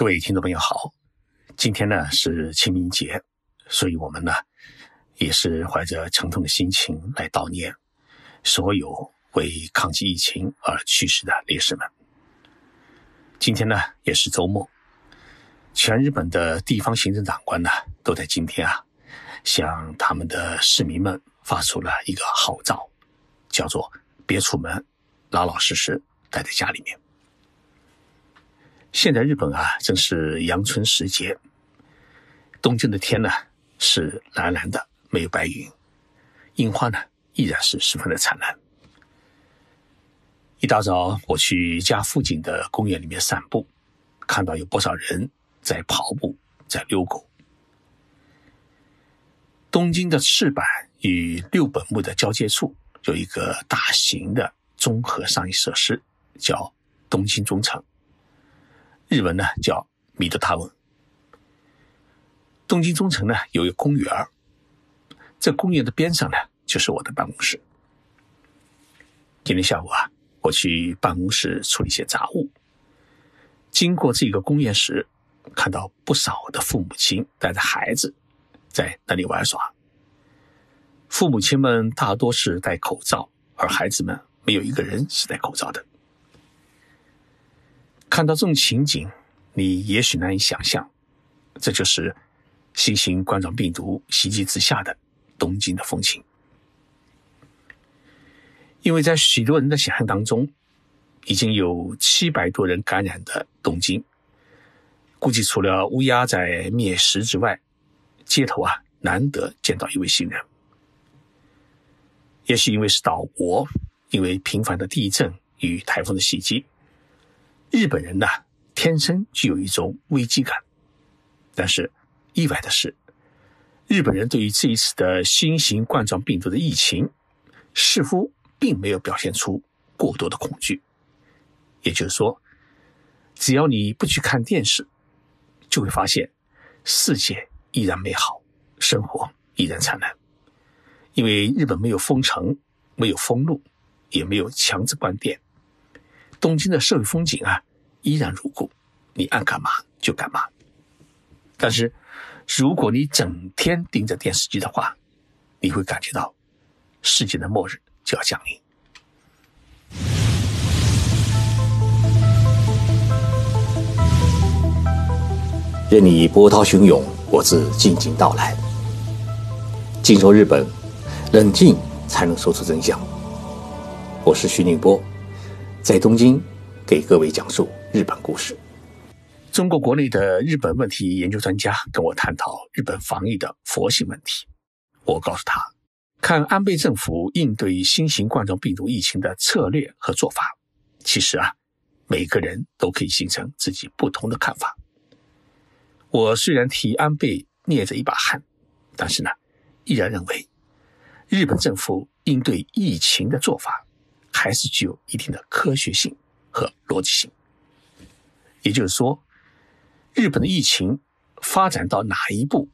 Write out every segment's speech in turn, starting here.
各位听众朋友好，今天呢是清明节，所以我们呢也是怀着沉痛的心情来悼念所有为抗击疫情而去世的烈士们。今天呢也是周末，全日本的地方行政长官呢都在今天啊向他们的市民们发出了一个号召，叫做别出门，老老实实待在家里面。现在日本啊，正是阳春时节。东京的天呢是蓝蓝的，没有白云，樱花呢依然是十分的灿烂。一大早，我去家附近的公园里面散步，看到有不少人在跑步，在遛狗。东京的赤坂与六本木的交界处有一个大型的综合商业设施，叫东京中城。日文呢叫米德塔文。东京中城呢有一个公园儿，这公园的边上呢就是我的办公室。今天下午啊，我去办公室处理一些杂物，经过这个公园时，看到不少的父母亲带着孩子在那里玩耍。父母亲们大多是戴口罩，而孩子们没有一个人是戴口罩的。看到这种情景，你也许难以想象，这就是新型冠状病毒袭击之下的东京的风情。因为在许多人的想象当中，已经有七百多人感染的东京，估计除了乌鸦在灭食之外，街头啊难得见到一位行人。也许因为是岛国，因为频繁的地震与台风的袭击。日本人呢，天生具有一种危机感，但是意外的是，日本人对于这一次的新型冠状病毒的疫情，似乎并没有表现出过多的恐惧。也就是说，只要你不去看电视，就会发现世界依然美好，生活依然灿烂。因为日本没有封城，没有封路，也没有强制关店。东京的社会风景啊，依然如故，你爱干嘛就干嘛。但是，如果你整天盯着电视机的话，你会感觉到世界的末日就要降临。任你波涛汹涌，我自静静到来。静说日本，冷静才能说出真相。我是徐宁波。在东京，给各位讲述日本故事。中国国内的日本问题研究专家跟我探讨日本防疫的佛性问题。我告诉他，看安倍政府应对新型冠状病毒疫情的策略和做法，其实啊，每个人都可以形成自己不同的看法。我虽然替安倍捏着一把汗，但是呢，依然认为日本政府应对疫情的做法。还是具有一定的科学性和逻辑性。也就是说，日本的疫情发展到哪一步，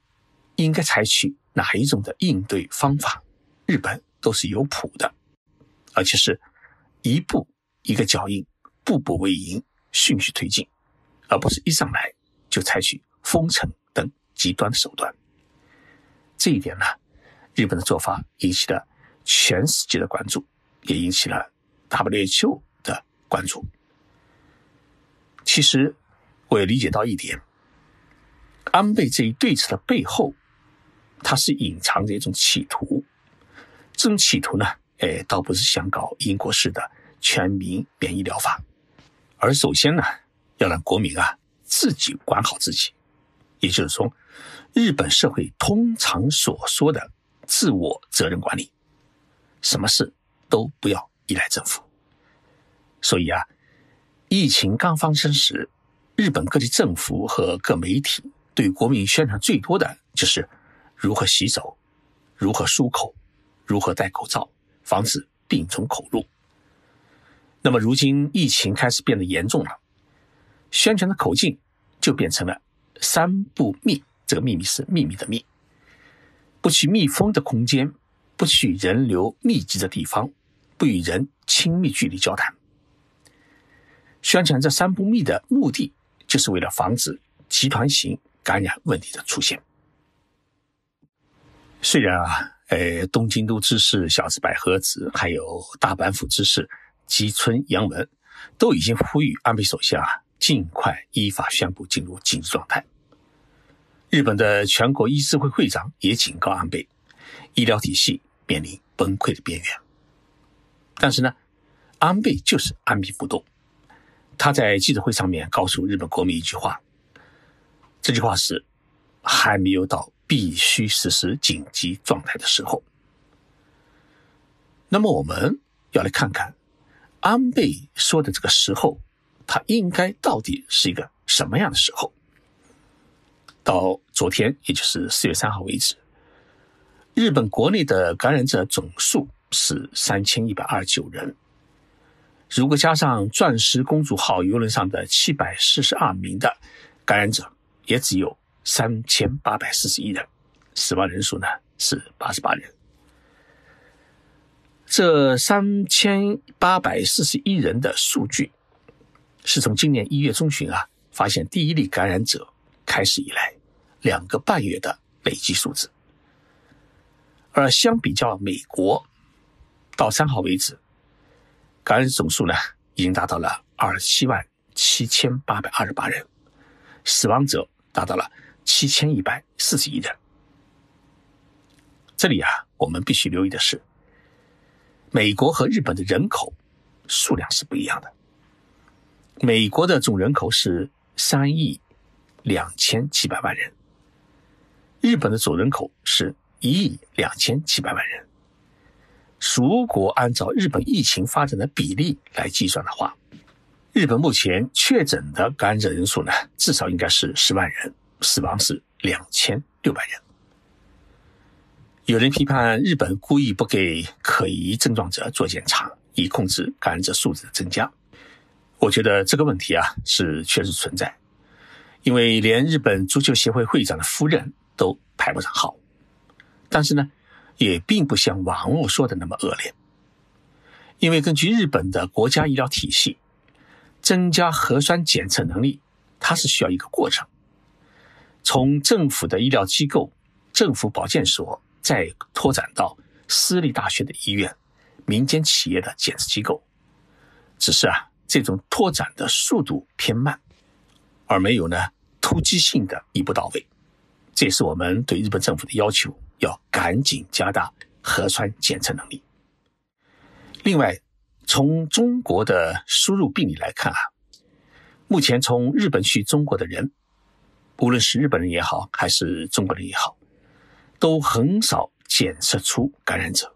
应该采取哪一种的应对方法，日本都是有谱的，而且是一步一个脚印，步步为营，循序推进，而不是一上来就采取封城等极端的手段。这一点呢，日本的做法引起了全世界的关注。也引起了 WHO 的关注。其实，我也理解到一点，安倍这一对策的背后，它是隐藏着一种企图。这种企图呢，哎，倒不是想搞英国式的全民免疫疗法，而首先呢，要让国民啊自己管好自己。也就是说，日本社会通常所说的自我责任管理，什么事？都不要依赖政府。所以啊，疫情刚发生时，日本各地政府和各媒体对国民宣传最多的就是如何洗手、如何漱口、如何戴口罩，防止病从口入。那么如今疫情开始变得严重了，宣传的口径就变成了“三不密”。这个秘密是秘密的密，不去密封的空间。不去人流密集的地方，不与人亲密距离交谈。宣传这三不密的目的，就是为了防止集团型感染问题的出现。虽然啊，呃，东京都知事小池百合子，还有大阪府知事吉村洋文，都已经呼吁安倍首相啊，尽快依法宣布进入紧急状态。日本的全国医师会会长也警告安倍，医疗体系面临崩溃的边缘。但是呢，安倍就是按兵不动。他在记者会上面告诉日本国民一句话，这句话是：还没有到。必须实施紧急状态的时候，那么我们要来看看安倍说的这个时候，他应该到底是一个什么样的时候？到昨天，也就是四月三号为止，日本国内的感染者总数是三千一百二十九人。如果加上钻石公主号游轮上的七百四十二名的感染者，也只有。三千八百四十一人，死亡人数呢是八十八人。这三千八百四十一人的数据，是从今年一月中旬啊发现第一例感染者开始以来两个半月的累计数字。而相比较美国，到三号为止，感染总数呢已经达到了二十七万七千八百二十八人，死亡者达到了。七千一百四十一人。这里啊，我们必须留意的是，美国和日本的人口数量是不一样的。美国的总人口是三亿两千七百万人，日本的总人口是一亿两千七百万人。如果按照日本疫情发展的比例来计算的话，日本目前确诊的感染者人数呢，至少应该是十万人。死亡是两千六百人。有人批判日本故意不给可疑症状者做检查，以控制感染者数字的增加。我觉得这个问题啊是确实存在，因为连日本足球协会会长的夫人都排不上号。但是呢，也并不像网络说的那么恶劣，因为根据日本的国家医疗体系，增加核酸检测能力，它是需要一个过程。从政府的医疗机构、政府保健所，再拓展到私立大学的医院、民间企业的检测机构，只是啊，这种拓展的速度偏慢，而没有呢突击性的一步到位。这也是我们对日本政府的要求，要赶紧加大核酸检测能力。另外，从中国的输入病例来看啊，目前从日本去中国的人。无论是日本人也好，还是中国人也好，都很少检测出感染者。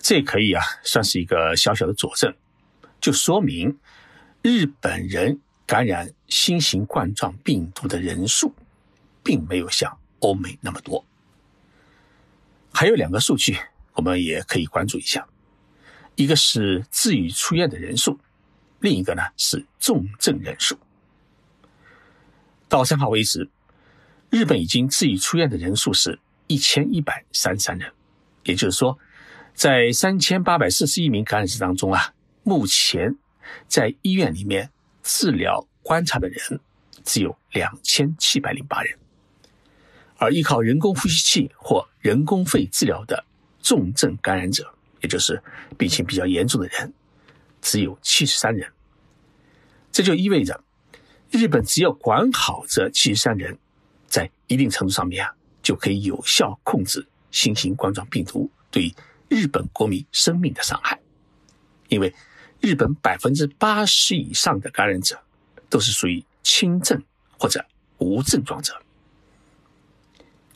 这可以啊，算是一个小小的佐证，就说明日本人感染新型冠状病毒的人数，并没有像欧美那么多。还有两个数据，我们也可以关注一下，一个是治愈出院的人数，另一个呢是重症人数。到三号为止，日本已经治愈出院的人数是一千一百三十三人，也就是说，在三千八百四十一名感染者当中啊，目前在医院里面治疗观察的人只有两千七百零八人，而依靠人工呼吸器或人工肺治疗的重症感染者，也就是病情比较严重的人，只有七十三人，这就意味着。日本只要管好这七十三人，在一定程度上面啊，就可以有效控制新型冠状病毒对日本国民生命的伤害。因为日本百分之八十以上的感染者都是属于轻症或者无症状者。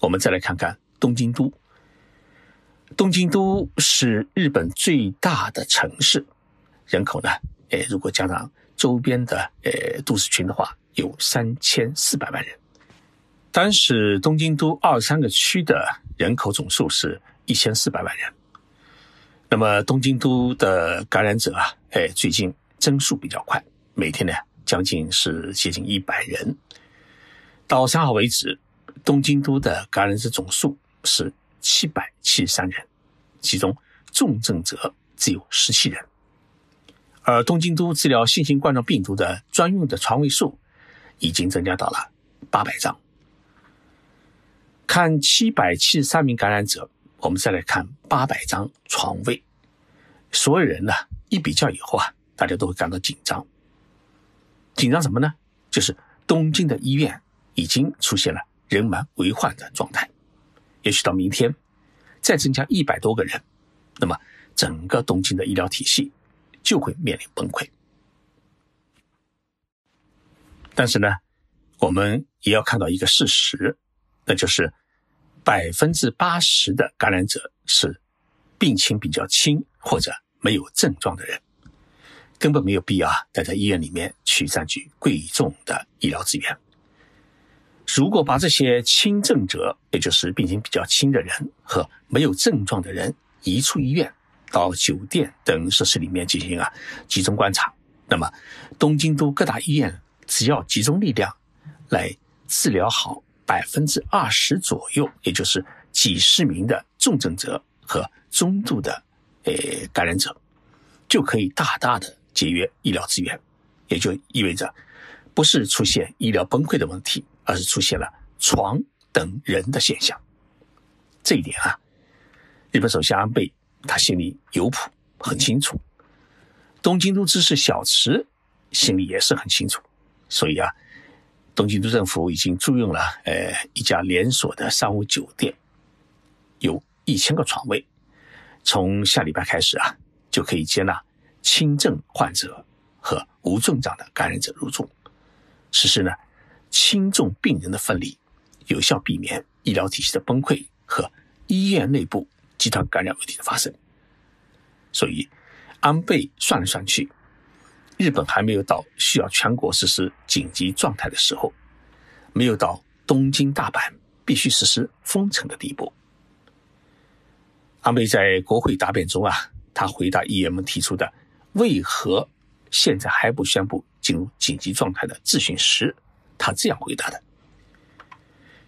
我们再来看看东京都，东京都是日本最大的城市，人口呢，哎，如果加上。周边的呃都市群的话，有三千四百万人。单是东京都二三个区的人口总数是一千四百万人。那么东京都的感染者啊，哎，最近增速比较快，每天呢将近是接近一百人。到三号为止，东京都的感染者总数是七百七十三人，其中重症者只有十七人。而东京都治疗新型冠状病毒的专用的床位数，已经增加到了八百张。看七百七十三名感染者，我们再来看八百张床位，所有人呢一比较以后啊，大家都会感到紧张。紧张什么呢？就是东京的医院已经出现了人满为患的状态，也许到明天再增加一百多个人，那么整个东京的医疗体系就会面临崩溃。但是呢，我们也要看到一个事实，那就是。百分之八十的感染者是病情比较轻或者没有症状的人，根本没有必要待在医院里面去占据贵重的医疗资源。如果把这些轻症者，也就是病情比较轻的人和没有症状的人移出医院，到酒店等设施里面进行啊集中观察，那么东京都各大医院只要集中力量来治疗好。百分之二十左右，也就是几十名的重症者和中度的呃感染者，就可以大大的节约医疗资源，也就意味着不是出现医疗崩溃的问题，而是出现了床等人的现象。这一点啊，日本首相安倍他心里有谱，很清楚；东京都知事小池心里也是很清楚，所以啊。东京都政府已经租用了呃一家连锁的商务酒店，有一千个床位，从下礼拜开始啊，就可以接纳轻症患者和无症状的感染者入住，实施呢轻重病人的分离，有效避免医疗体系的崩溃和医院内部集团感染问题的发生。所以，安倍算来算去。日本还没有到需要全国实施紧急状态的时候，没有到东京、大阪必须实施封城的地步。安倍在国会答辩中啊，他回答议员们提出的“为何现在还不宣布进入紧急状态”的质询时，他这样回答的：“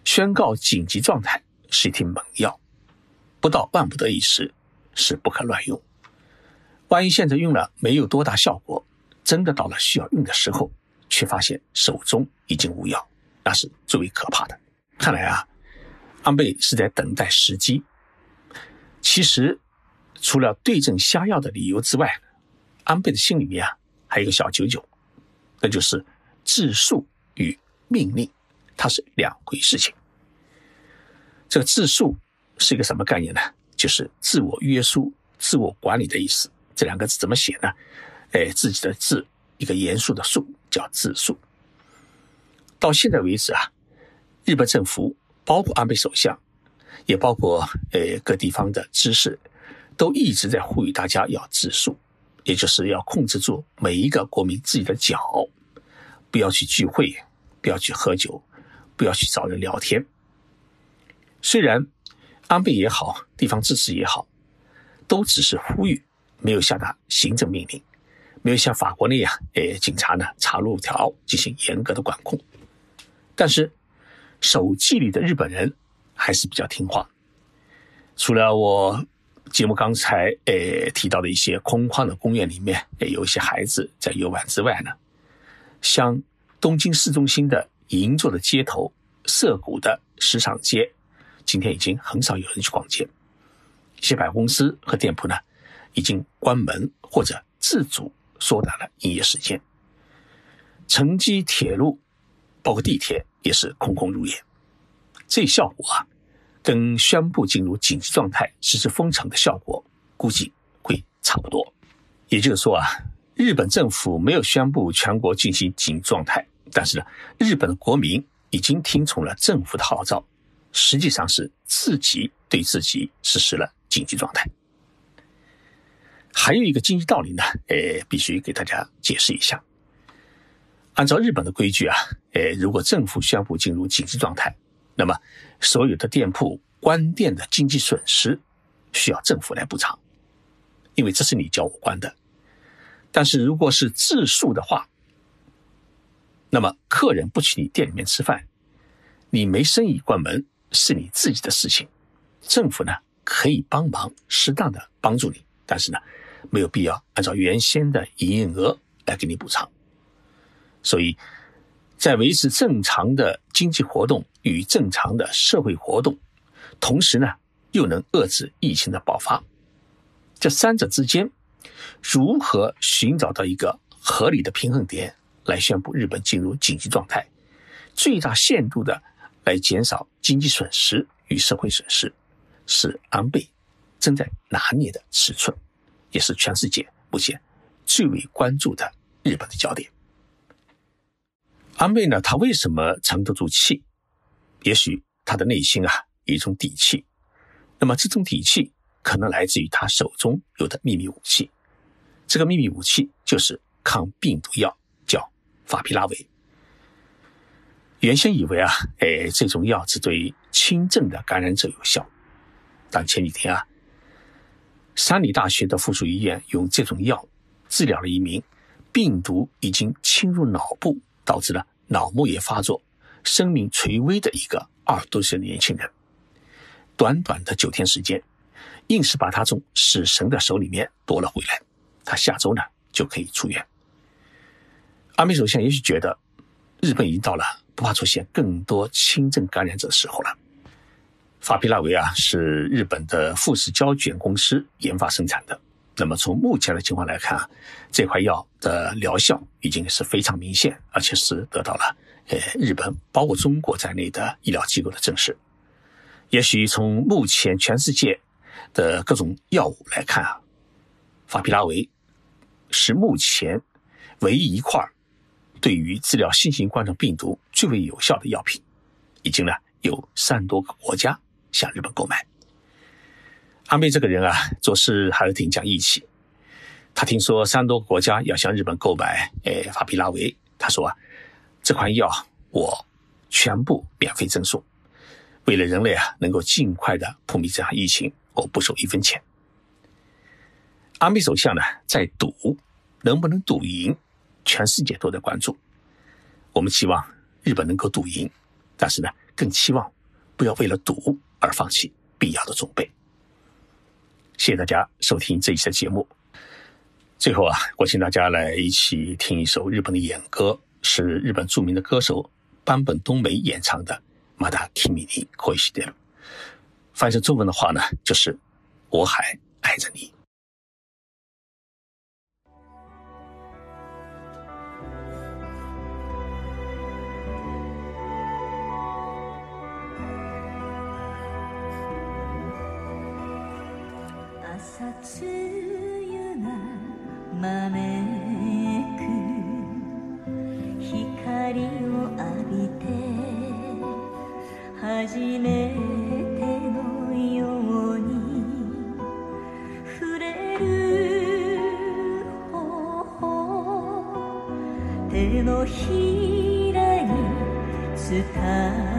宣告紧急状态是一瓶猛药，不到万不得已时是不可乱用。万一现在用了没有多大效果。”真的到了需要用的时候，却发现手中已经无药，那是最为可怕的。看来啊，安倍是在等待时机。其实，除了对症下药的理由之外，安倍的心里面啊，还有个小九九，那就是自述与命令，它是两回事情。这个自述是一个什么概念呢？就是自我约束、自我管理的意思。这两个字怎么写呢？哎，自己的字，一个严肃的肃，叫自述。到现在为止啊，日本政府包括安倍首相，也包括呃各地方的知识，都一直在呼吁大家要自述，也就是要控制住每一个国民自己的脚，不要去聚会，不要去喝酒，不要去找人聊天。虽然安倍也好，地方支持也好，都只是呼吁，没有下达行政命令。没有像法国那样，诶，警察呢查路条进行严格的管控，但是手机里的日本人还是比较听话。除了我节目刚才诶提到的一些空旷的公园里面，诶有一些孩子在游玩之外呢，像东京市中心的银座的街头、涩谷的时尚街，今天已经很少有人去逛街，一些百货公司和店铺呢已经关门或者自主。缩短了营业时间，城际铁路包括地铁也是空空如也。这效果啊，跟宣布进入紧急状态实施封城的效果估计会差不多。也就是说啊，日本政府没有宣布全国进行紧急状态，但是呢，日本的国民已经听从了政府的号召，实际上是自己对自己实施了紧急状态。还有一个经济道理呢，呃，必须给大家解释一下。按照日本的规矩啊，呃，如果政府宣布进入紧急状态，那么所有的店铺关店的经济损失需要政府来补偿，因为这是你叫我关的。但是如果是自诉的话，那么客人不去你店里面吃饭，你没生意关门是你自己的事情，政府呢可以帮忙适当的帮助你，但是呢。没有必要按照原先的营业额来给你补偿，所以在维持正常的经济活动与正常的社会活动，同时呢，又能遏制疫情的爆发。这三者之间，如何寻找到一个合理的平衡点，来宣布日本进入紧急状态，最大限度的来减少经济损失与社会损失，是安倍正在拿捏的尺寸，也是全世界目前最为关注的日本的焦点。安倍呢，他为什么沉得住气？也许他的内心啊有一种底气，那么这种底气。可能来自于他手中有的秘密武器，这个秘密武器就是抗病毒药，叫法匹拉韦。原先以为啊，哎，这种药只对轻症的感染者有效，但前几天啊，山里大学的附属医院用这种药治疗了一名病毒已经侵入脑部，导致了脑膜炎发作、生命垂危的一个二十多岁的年轻人。短短的九天时间。硬是把他从死神的手里面夺了回来，他下周呢就可以出院。安倍首相也许觉得，日本已经到了不怕出现更多轻症感染者的时候了。法匹拉韦啊是日本的富士胶卷公司研发生产的，那么从目前的情况来看啊，这块药的疗效已经是非常明显，而且是得到了呃日本包括中国在内的医疗机构的证实。也许从目前全世界。的各种药物来看啊，法匹拉韦是目前唯一一块对于治疗新型冠状病毒最为有效的药品，已经呢有三多个国家向日本购买。安倍这个人啊，做事还是挺讲义气。他听说三多个国家要向日本购买，哎，法匹拉韦，他说啊，这款药我全部免费赠送，为了人类啊能够尽快的扑灭这场疫情。我不收一分钱。安倍首相呢，在赌能不能赌赢，全世界都在关注。我们期望日本能够赌赢，但是呢，更期望不要为了赌而放弃必要的准备。谢谢大家收听这一期的节目。最后啊，我请大家来一起听一首日本的演歌，是日本著名的歌手坂本冬美演唱的《马达提米尼可西德》。翻译成中文的话呢，就是“我还爱着你”。手のひらに伝う